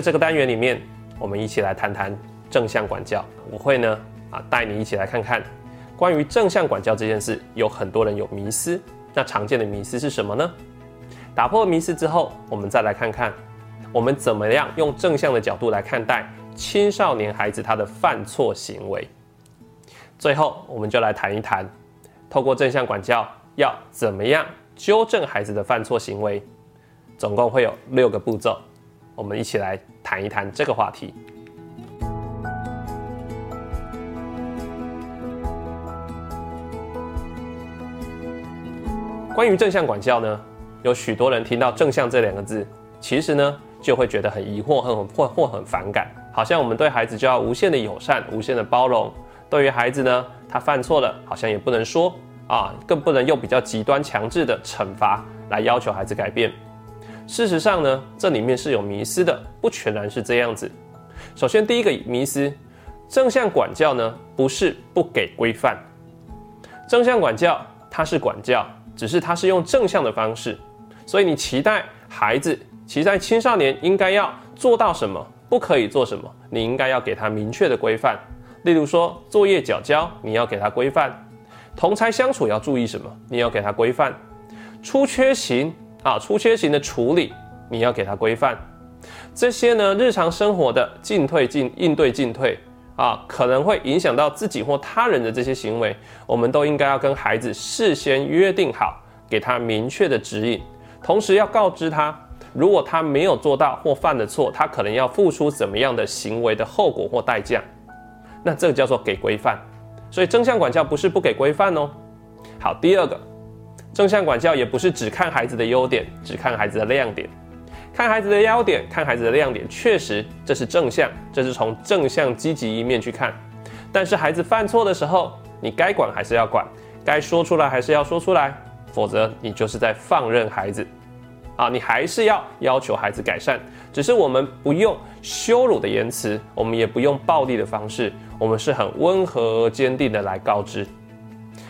在这个单元里面，我们一起来谈谈正向管教。我会呢啊带你一起来看看关于正向管教这件事，有很多人有迷思。那常见的迷思是什么呢？打破迷思之后，我们再来看看我们怎么样用正向的角度来看待青少年孩子他的犯错行为。最后，我们就来谈一谈，透过正向管教要怎么样纠正孩子的犯错行为。总共会有六个步骤，我们一起来谈一谈这个话题。关于正向管教呢，有许多人听到“正向”这两个字，其实呢就会觉得很疑惑、很或或很反感，好像我们对孩子就要无限的友善、无限的包容。对于孩子呢，他犯错了，好像也不能说啊，更不能用比较极端、强制的惩罚来要求孩子改变。事实上呢，这里面是有迷思的，不全然是这样子。首先，第一个迷思，正向管教呢不是不给规范，正向管教它是管教。只是它是用正向的方式，所以你期待孩子，期待青少年应该要做到什么，不可以做什么，你应该要给他明确的规范。例如说作业缴交，你要给他规范；同才相处要注意什么，你要给他规范；出缺勤啊，出缺型的处理，你要给他规范。这些呢，日常生活的进退进应对进退。啊，可能会影响到自己或他人的这些行为，我们都应该要跟孩子事先约定好，给他明确的指引，同时要告知他，如果他没有做到或犯的错，他可能要付出怎么样的行为的后果或代价。那这个叫做给规范。所以正向管教不是不给规范哦。好，第二个，正向管教也不是只看孩子的优点，只看孩子的亮点。看孩子的优点，看孩子的亮点，确实这是正向，这是从正向积极一面去看。但是孩子犯错的时候，你该管还是要管，该说出来还是要说出来，否则你就是在放任孩子啊！你还是要要求孩子改善，只是我们不用羞辱的言辞，我们也不用暴力的方式，我们是很温和而坚定的来告知。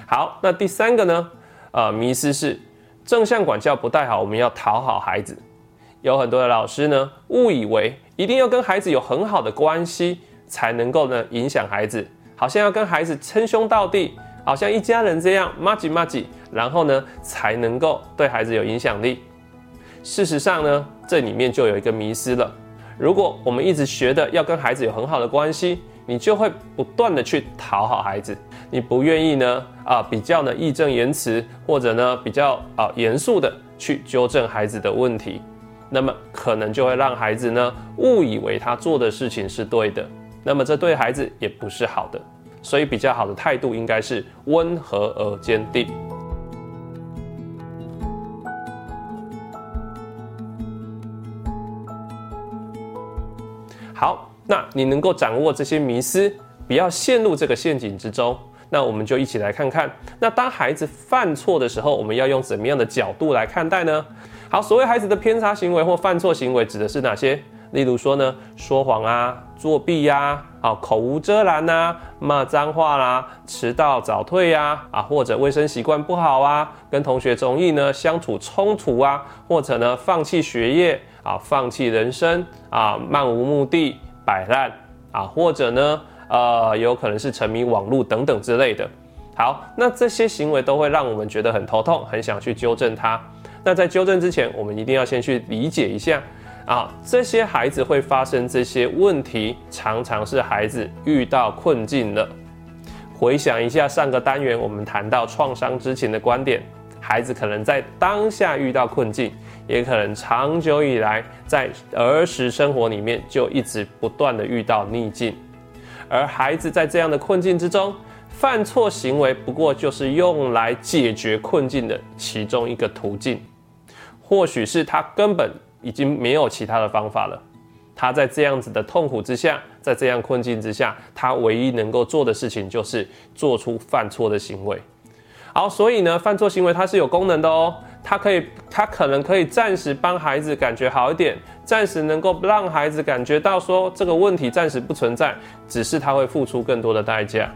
好，那第三个呢？呃，迷思是正向管教不太好，我们要讨好孩子。有很多的老师呢，误以为一定要跟孩子有很好的关系，才能够呢影响孩子，好像要跟孩子称兄道弟，好像一家人这样妈吉妈吉，然后呢才能够对孩子有影响力。事实上呢，这里面就有一个迷失了。如果我们一直学的要跟孩子有很好的关系，你就会不断的去讨好孩子，你不愿意呢啊比较呢义正言辞，或者呢比较啊严肃的去纠正孩子的问题。那么可能就会让孩子呢误以为他做的事情是对的，那么这对孩子也不是好的，所以比较好的态度应该是温和而坚定。好，那你能够掌握这些迷思，不要陷入这个陷阱之中，那我们就一起来看看，那当孩子犯错的时候，我们要用怎么样的角度来看待呢？好，所谓孩子的偏差行为或犯错行为指的是哪些？例如说呢，说谎啊，作弊呀，啊，口无遮拦呐，骂脏话啦，迟到早退呀，啊，或者卫生习惯不好啊，跟同学容易呢相处冲突啊，或者呢放弃学业啊，放弃人生啊，漫无目的摆烂啊，或者呢，呃，有可能是沉迷网络等等之类的。好，那这些行为都会让我们觉得很头痛，很想去纠正他。那在纠正之前，我们一定要先去理解一下啊，这些孩子会发生这些问题，常常是孩子遇到困境了。回想一下上个单元我们谈到创伤之前的观点，孩子可能在当下遇到困境，也可能长久以来在儿时生活里面就一直不断的遇到逆境，而孩子在这样的困境之中。犯错行为不过就是用来解决困境的其中一个途径，或许是他根本已经没有其他的方法了。他在这样子的痛苦之下，在这样困境之下，他唯一能够做的事情就是做出犯错的行为。好，所以呢，犯错行为它是有功能的哦，它可以，它可能可以暂时帮孩子感觉好一点，暂时能够让孩子感觉到说这个问题暂时不存在，只是他会付出更多的代价。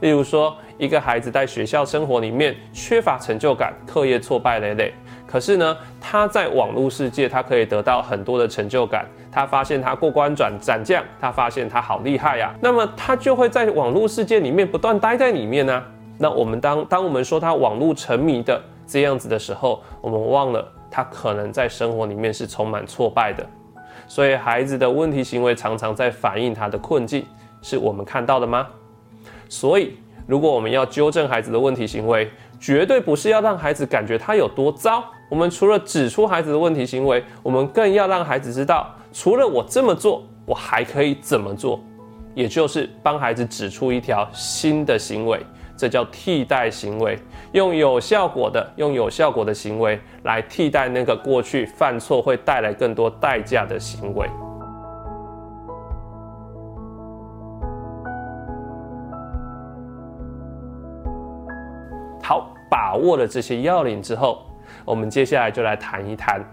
例如说，一个孩子在学校生活里面缺乏成就感，课业挫败累累。可是呢，他在网络世界，他可以得到很多的成就感，他发现他过关斩斩将，他发现他好厉害呀，那么他就会在网络世界里面不断待在里面呢。那我们当当我们说他网络沉迷的这样子的时候，我们忘了他可能在生活里面是充满挫败的。所以孩子的问题行为常常在反映他的困境，是我们看到的吗？所以，如果我们要纠正孩子的问题行为，绝对不是要让孩子感觉他有多糟。我们除了指出孩子的问题行为，我们更要让孩子知道，除了我这么做，我还可以怎么做，也就是帮孩子指出一条新的行为。这叫替代行为，用有效果的、用有效果的行为来替代那个过去犯错会带来更多代价的行为。好，把握了这些要领之后，我们接下来就来谈一谈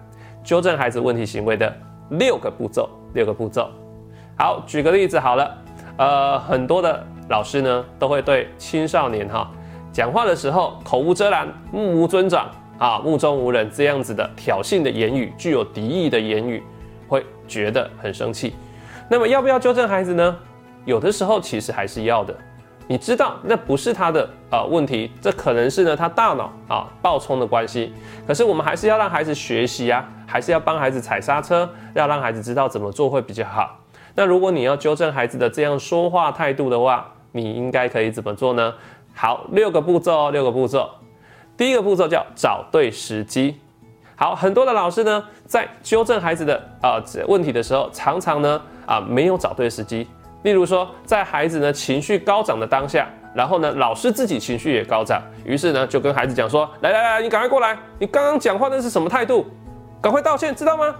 纠正孩子问题行为的六个步骤。六个步骤。好，举个例子好了，呃，很多的。老师呢都会对青少年哈讲话的时候口无遮拦、目无尊长啊、目中无人这样子的挑衅的言语、具有敌意的言语，会觉得很生气。那么要不要纠正孩子呢？有的时候其实还是要的。你知道那不是他的啊问题，这可能是呢他大脑啊暴冲的关系。可是我们还是要让孩子学习啊，还是要帮孩子踩刹车，要让孩子知道怎么做会比较好。那如果你要纠正孩子的这样说话态度的话，你应该可以怎么做呢？好，六个步骤，六个步骤。第一个步骤叫找对时机。好，很多的老师呢，在纠正孩子的啊问题的时候，常常呢啊没有找对时机。例如说，在孩子呢情绪高涨的当下，然后呢老师自己情绪也高涨，于是呢就跟孩子讲说：来来来，你赶快过来，你刚刚讲话那是什么态度？赶快道歉，知道吗？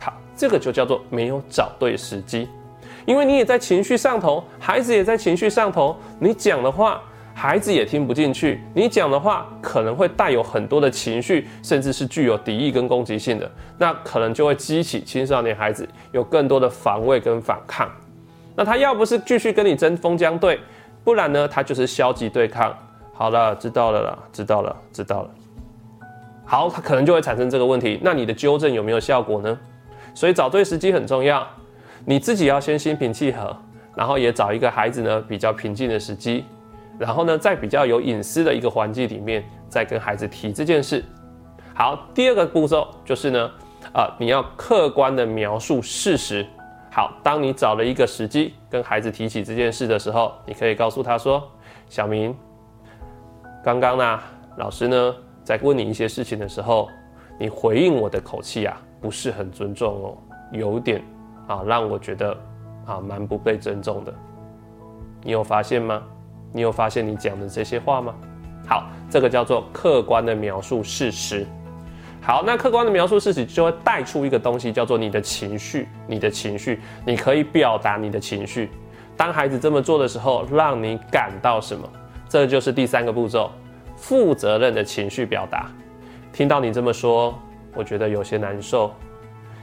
好，这个就叫做没有找对时机。因为你也在情绪上头，孩子也在情绪上头，你讲的话，孩子也听不进去。你讲的话可能会带有很多的情绪，甚至是具有敌意跟攻击性的，那可能就会激起青少年孩子有更多的防卫跟反抗。那他要不是继续跟你针锋相对，不然呢，他就是消极对抗。好了，知道了啦，知道了，知道了。好，他可能就会产生这个问题。那你的纠正有没有效果呢？所以找对时机很重要。你自己要先心平气和，然后也找一个孩子呢比较平静的时机，然后呢在比较有隐私的一个环境里面，再跟孩子提这件事。好，第二个步骤就是呢，啊，你要客观的描述事实。好，当你找了一个时机跟孩子提起这件事的时候，你可以告诉他说：“小明，刚刚呢，老师呢在问你一些事情的时候，你回应我的口气啊不是很尊重哦，有点。”啊，让我觉得啊蛮不被尊重的。你有发现吗？你有发现你讲的这些话吗？好，这个叫做客观的描述事实。好，那客观的描述事实就会带出一个东西，叫做你的情绪。你的情绪，你可以表达你的情绪。当孩子这么做的时候，让你感到什么？这就是第三个步骤，负责任的情绪表达。听到你这么说，我觉得有些难受。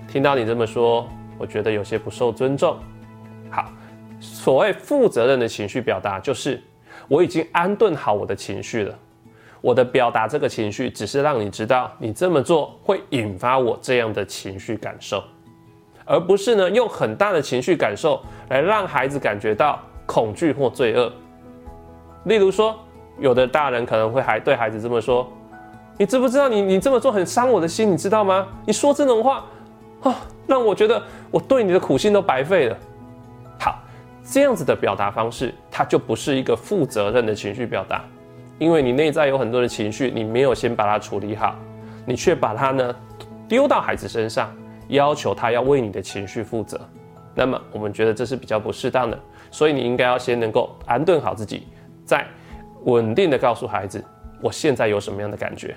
听到你这么说。我觉得有些不受尊重。好，所谓负责任的情绪表达，就是我已经安顿好我的情绪了。我的表达这个情绪，只是让你知道你这么做会引发我这样的情绪感受，而不是呢用很大的情绪感受来让孩子感觉到恐惧或罪恶。例如说，有的大人可能会还对孩子这么说：“你知不知道你你这么做很伤我的心？你知道吗？你说这种话啊。”让我觉得我对你的苦心都白费了。好，这样子的表达方式，它就不是一个负责任的情绪表达，因为你内在有很多的情绪，你没有先把它处理好，你却把它呢丢到孩子身上，要求他要为你的情绪负责。那么我们觉得这是比较不适当的，所以你应该要先能够安顿好自己，再稳定的告诉孩子我现在有什么样的感觉。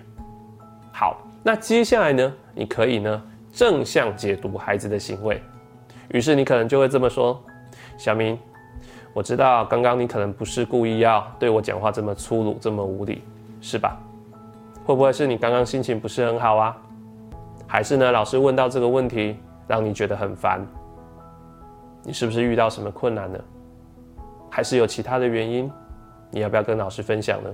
好，那接下来呢，你可以呢。正向解读孩子的行为，于是你可能就会这么说：“小明，我知道刚刚你可能不是故意要对我讲话这么粗鲁、这么无理，是吧？会不会是你刚刚心情不是很好啊？还是呢，老师问到这个问题让你觉得很烦？你是不是遇到什么困难呢？还是有其他的原因？你要不要跟老师分享呢？”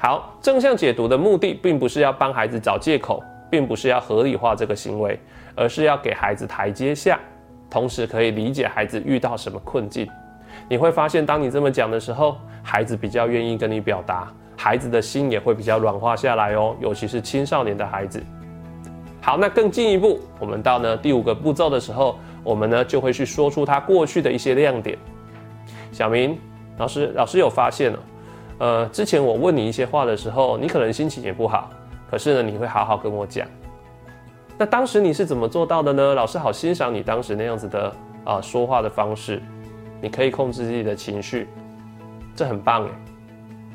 好，正向解读的目的并不是要帮孩子找借口。并不是要合理化这个行为，而是要给孩子台阶下。同时可以理解孩子遇到什么困境。你会发现，当你这么讲的时候，孩子比较愿意跟你表达，孩子的心也会比较软化下来哦，尤其是青少年的孩子。好，那更进一步，我们到呢第五个步骤的时候，我们呢就会去说出他过去的一些亮点。小明老师，老师有发现了，呃，之前我问你一些话的时候，你可能心情也不好，可是呢，你会好好跟我讲。那当时你是怎么做到的呢？老师好欣赏你当时那样子的啊说话的方式，你可以控制自己的情绪，这很棒诶。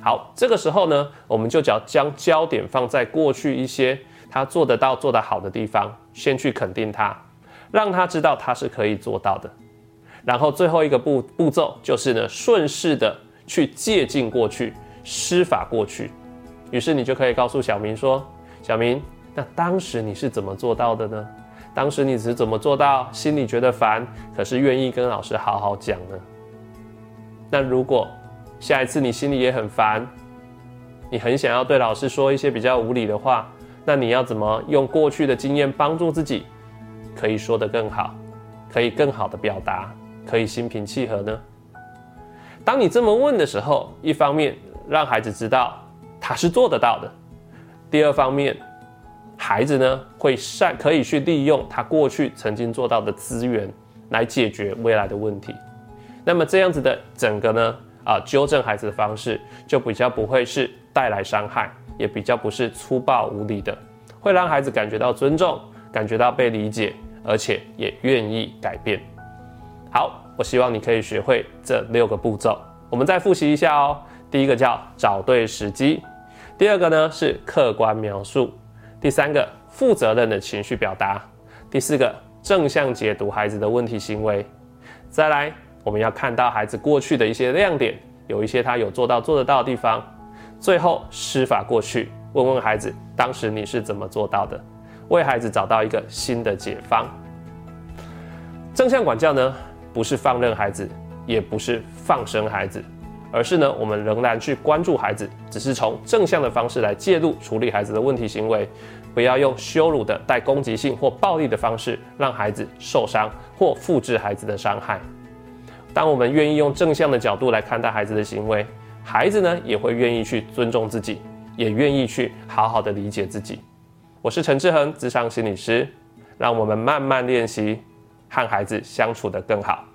好，这个时候呢，我们就只要将焦点放在过去一些他做得到、做得好的地方，先去肯定他，让他知道他是可以做到的。然后最后一个步步骤就是呢，顺势的去借鉴过去，施法过去。于是你就可以告诉小明说：“小明，那当时你是怎么做到的呢？当时你是怎么做到心里觉得烦，可是愿意跟老师好好讲呢？那如果下一次你心里也很烦，你很想要对老师说一些比较无理的话，那你要怎么用过去的经验帮助自己，可以说得更好，可以更好的表达？”可以心平气和呢？当你这么问的时候，一方面让孩子知道他是做得到的；第二方面，孩子呢会善可以去利用他过去曾经做到的资源来解决未来的问题。那么这样子的整个呢啊纠正孩子的方式就比较不会是带来伤害，也比较不是粗暴无理的，会让孩子感觉到尊重，感觉到被理解，而且也愿意改变。好，我希望你可以学会这六个步骤。我们再复习一下哦。第一个叫找对时机，第二个呢是客观描述，第三个负责任的情绪表达，第四个正向解读孩子的问题行为。再来，我们要看到孩子过去的一些亮点，有一些他有做到做得到的地方。最后施法过去，问问孩子当时你是怎么做到的，为孩子找到一个新的解方。正向管教呢？不是放任孩子，也不是放生孩子，而是呢，我们仍然去关注孩子，只是从正向的方式来介入处理孩子的问题行为，不要用羞辱的、带攻击性或暴力的方式让孩子受伤或复制孩子的伤害。当我们愿意用正向的角度来看待孩子的行为，孩子呢也会愿意去尊重自己，也愿意去好好的理解自己。我是陈志恒，智商心理师，让我们慢慢练习。和孩子相处的更好。